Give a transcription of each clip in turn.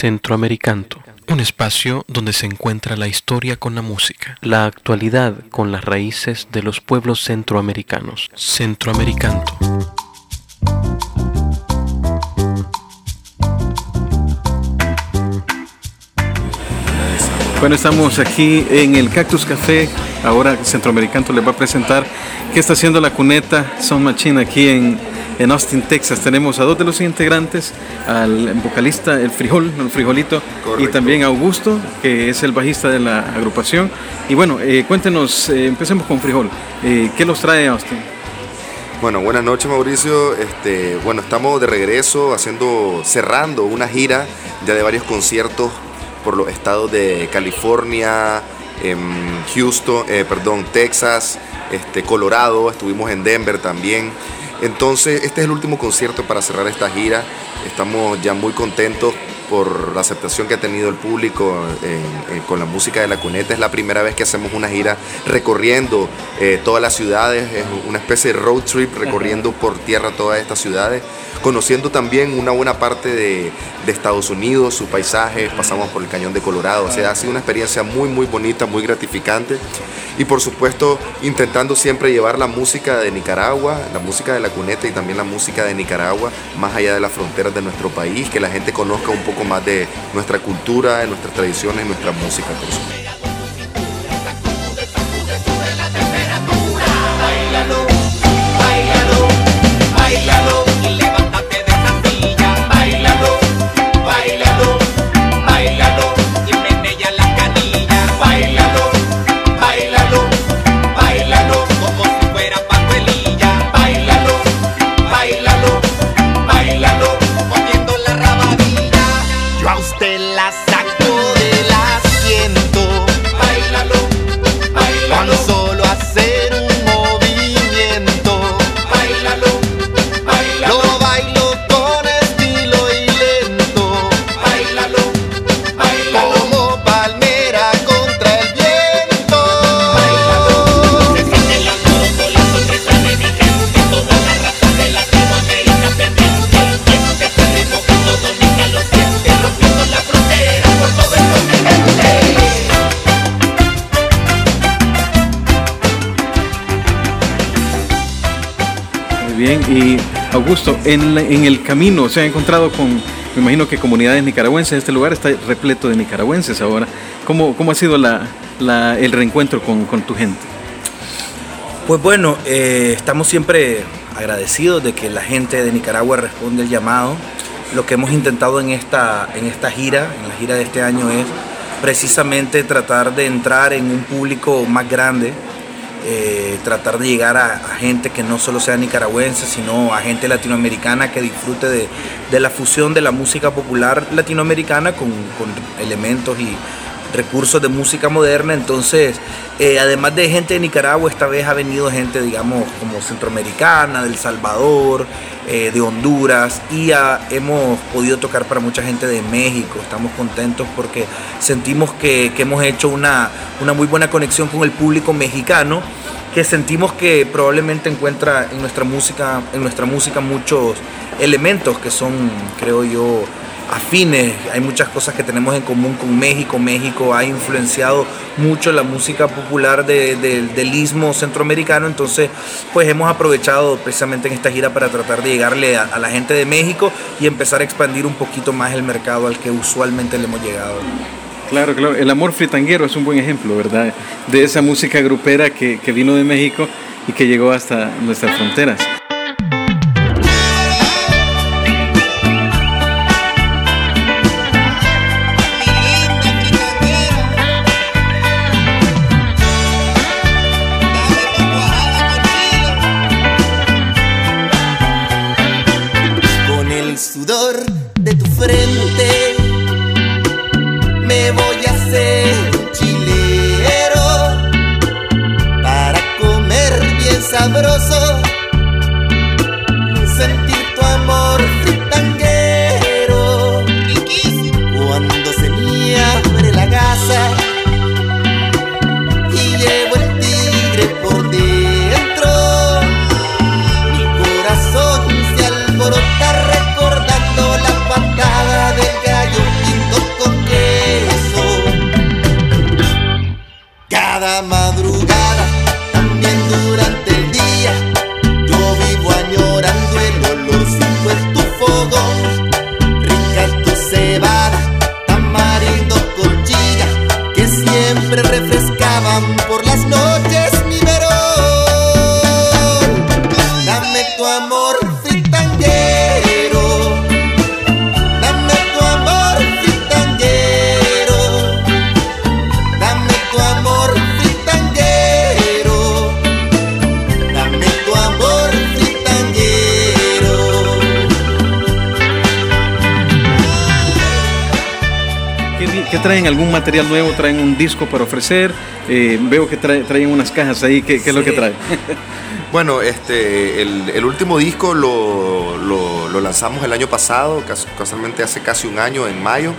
Centroamericanto, un espacio donde se encuentra la historia con la música, la actualidad con las raíces de los pueblos centroamericanos. Centroamericanto. Bueno, estamos aquí en el Cactus Café. Ahora Centroamericano les va a presentar qué está haciendo la cuneta Son Machine aquí en, en Austin, Texas. Tenemos a dos de los integrantes, al vocalista, el frijol, el frijolito, y también a Augusto, que es el bajista de la agrupación. Y bueno, eh, cuéntenos, eh, empecemos con frijol. Eh, ¿Qué los trae a Austin? Bueno, buenas noches Mauricio. Este, bueno, estamos de regreso haciendo, cerrando una gira ya de varios conciertos por los estados de California, em, Houston, eh, perdón, Texas, este, Colorado, estuvimos en Denver también. Entonces, este es el último concierto para cerrar esta gira. Estamos ya muy contentos por la aceptación que ha tenido el público con la música de la cuneta. Es la primera vez que hacemos una gira recorriendo eh, todas las ciudades, es una especie de road trip recorriendo por tierra todas estas ciudades, conociendo también una buena parte de, Estados Unidos, su paisaje, pasamos por el Cañón de Colorado, o sea, ha sido una experiencia muy, muy bonita, muy gratificante y por supuesto intentando siempre llevar la música de Nicaragua, la música de la cuneta y también la música de Nicaragua más allá de las fronteras de nuestro país, que la gente conozca un poco más de nuestra cultura, de nuestras tradiciones, nuestra música. bien. En, el camino se ha encontrado con, me imagino que comunidades nicaragüenses, este lugar está repleto de nicaragüenses ahora. ¿Cómo, cómo ha sido el reencuentro con, con, tu gente? Pues bueno, eh, estamos siempre agradecidos de que la gente de Nicaragua responde el llamado. Lo que hemos intentado en esta, en esta gira, en la gira de este año, es precisamente tratar de entrar en un público más grande, eh, tratar de llegar a, gente que no solo sea nicaragüense, sino a gente latinoamericana que disfrute de, la fusión de la música popular latinoamericana con elementos y recursos de música moderna. Entonces, eh, además de gente de Nicaragua, esta vez ha venido gente, digamos, como centroamericana, del Salvador, eh, de Honduras, y hemos podido tocar para mucha gente de México. Estamos contentos porque sentimos que, que hemos hecho una, una muy buena conexión con el público mexicano que sentimos que probablemente encuentra en nuestra música, en nuestra música muchos elementos que son, creo yo, afines, hay muchas cosas que tenemos en común con México. México ha influenciado mucho la música popular de, de, del istmo centroamericano, entonces pues hemos aprovechado precisamente en esta gira para tratar de llegarle a, la gente de México y empezar a expandir un poquito más el mercado al que usualmente le hemos llegado. Claro, claro, el amor fritanguero es un buen ejemplo, ¿verdad? De esa música grupera que vino de México y que llegó hasta nuestras fronteras. de tu amor. ¿Qué, qué traen? ¿Algún material nuevo? ¿Traen un disco para ofrecer? Eh, veo que trae- traen unas cajas ahí. ¿Qué, qué es lo que traen? Bueno, este, el, el último disco lo, lo- lo lanzamos el año pasado, cas- casualmente hace casi un año, en mayo.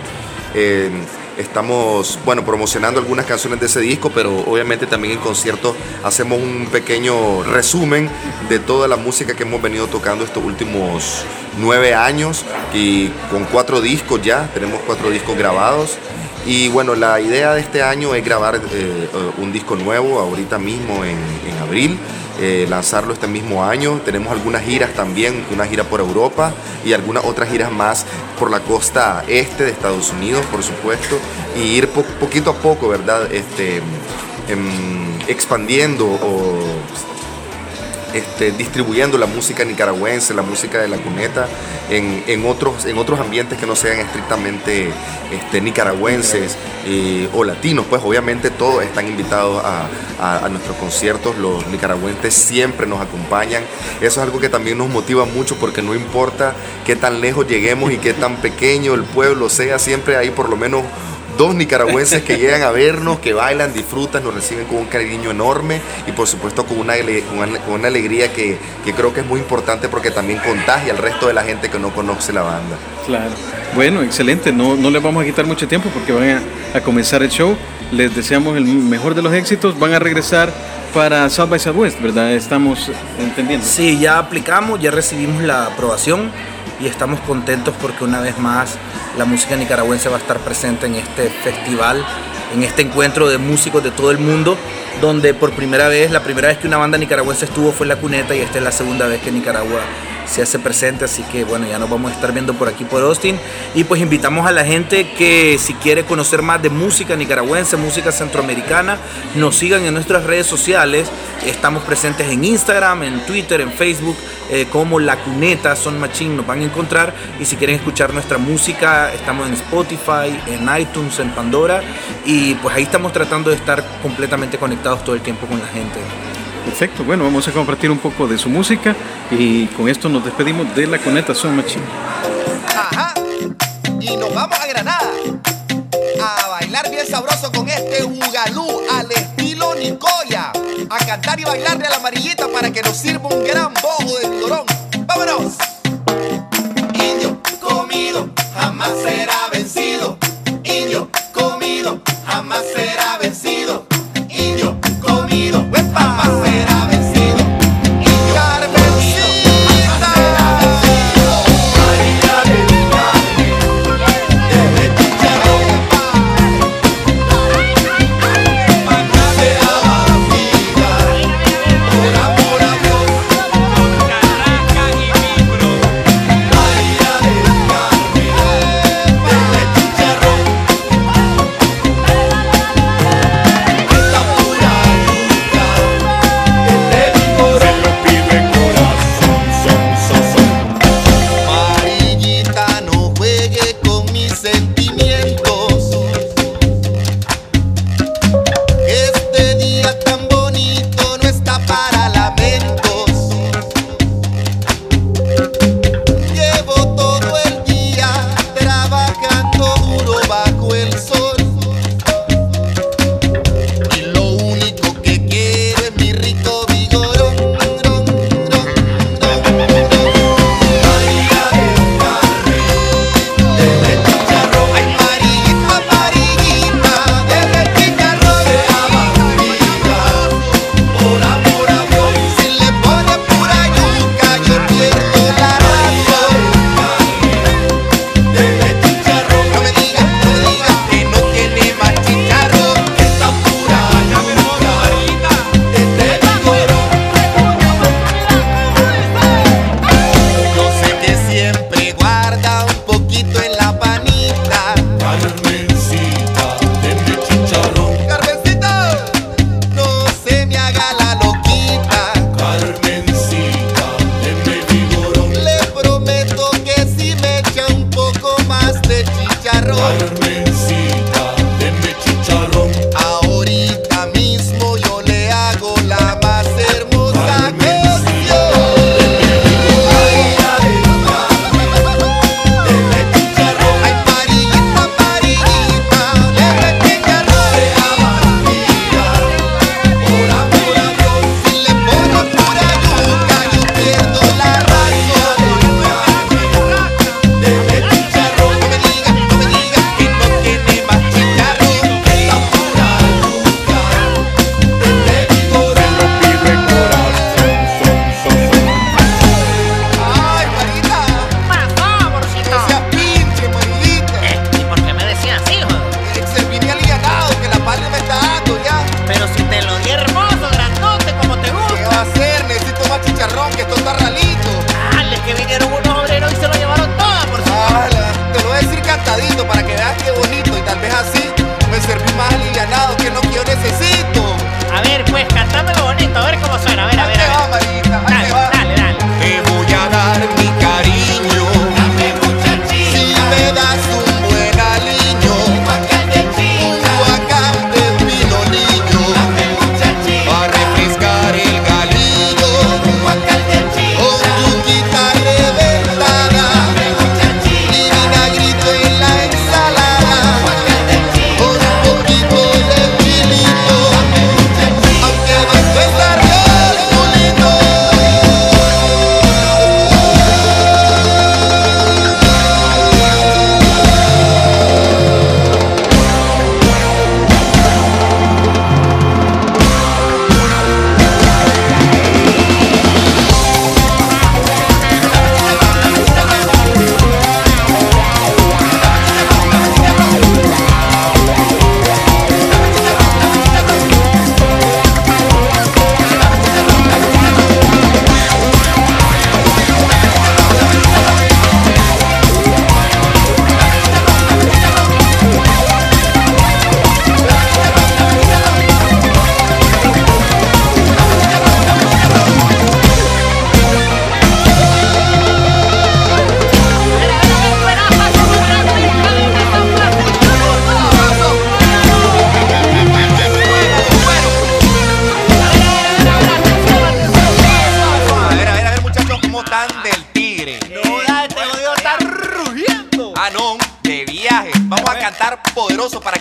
Eh, estamos, bueno, promocionando algunas canciones de ese disco, pero obviamente también en conciertos hacemos un pequeño resumen de toda la música que hemos venido tocando estos últimos nueve años y con cuatro discos ya, tenemos cuatro discos grabados. Y bueno, la idea de este año es grabar eh, un disco nuevo ahorita mismo en, en abril, eh, lanzarlo este mismo año. Tenemos algunas giras también, una gira por Europa y algunas otras giras más por la costa este de Estados Unidos, por supuesto, y ir po- poquito a poco, ¿verdad? Este, em, expandiendo o este, distribuyendo la música nicaragüense, la música de la cuneta en, en otros, en otros ambientes que no sean estrictamente este, nicaragüenses eh, o latinos. Pues obviamente todos están invitados a, a- nuestros conciertos, los nicaragüenses siempre nos acompañan. Eso es algo que también nos motiva mucho porque no importa qué tan lejos lleguemos y qué tan pequeño el pueblo sea, siempre hay por lo menos dos nicaragüenses que llegan a vernos, que bailan, disfrutan, nos reciben con un cariño enorme y por supuesto con una, ale- con una- con una alegría que, que creo que es muy importante porque también contagia al resto de la gente que no conoce la banda. Claro. Bueno, excelente. No, no les vamos a quitar mucho tiempo porque van a, a comenzar el show. Les deseamos el mejor de los éxitos. Van a regresar para South by Southwest, ¿verdad? Estamos entendiendo. Sí, ya aplicamos, ya recibimos la aprobación y estamos contentos porque una vez más la música nicaragüense va a estar presente en este festival, en este encuentro de músicos de todo el mundo, donde por primera vez, la primera vez que una banda nicaragüense estuvo fue en La Cuneta y esta es la segunda vez que Nicaragua se hace presente, así que bueno, ya nos vamos a estar viendo por aquí por Austin. Y pues invitamos a la gente que si quiere conocer más de música nicaragüense, música centroamericana, nos sigan en nuestras redes sociales, estamos presentes en Instagram, en Twitter, en Facebook, eh, como La Cuneta, Son Machín, nos van a encontrar. Y si quieren escuchar nuestra música, estamos en Spotify, en iTunes, en Pandora. Y pues ahí estamos tratando de estar completamente conectados todo el tiempo con la gente. Perfecto. Bueno, vamos a compartir un poco de su música y con esto nos despedimos de la Coneta Son Machine. Ajá. Y nos vamos a Granada a bailar bien sabroso con este bugalú al estilo Nicoya. A cantar y bailarle a la amarillita para que nos sirva un gran bojo de vigorón. ¡Vámonos!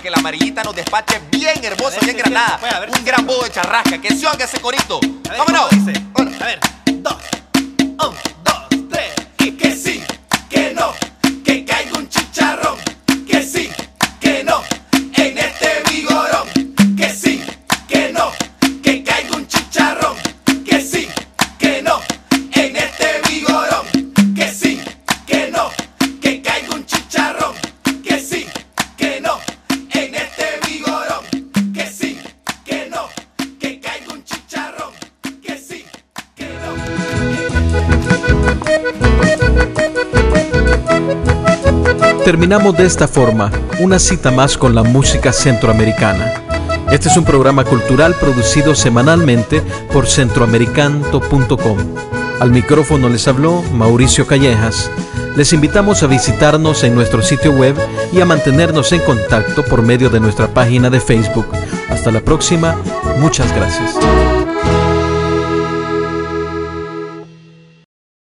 Que la amarillita nos despache bien hermosa, bien granada. Un gran bodo de charrasca. Que se oiga ese corito. Vámonos. A ver, Terminamos de esta forma una cita más con la música centroamericana. Este es un programa cultural producido semanalmente por centroamericanto.com. Al micrófono les habló Mauricio Callejas. Les invitamos a visitarnos en nuestro sitio web y a mantenernos en contacto por medio de nuestra página de Facebook. Hasta la próxima. Muchas gracias.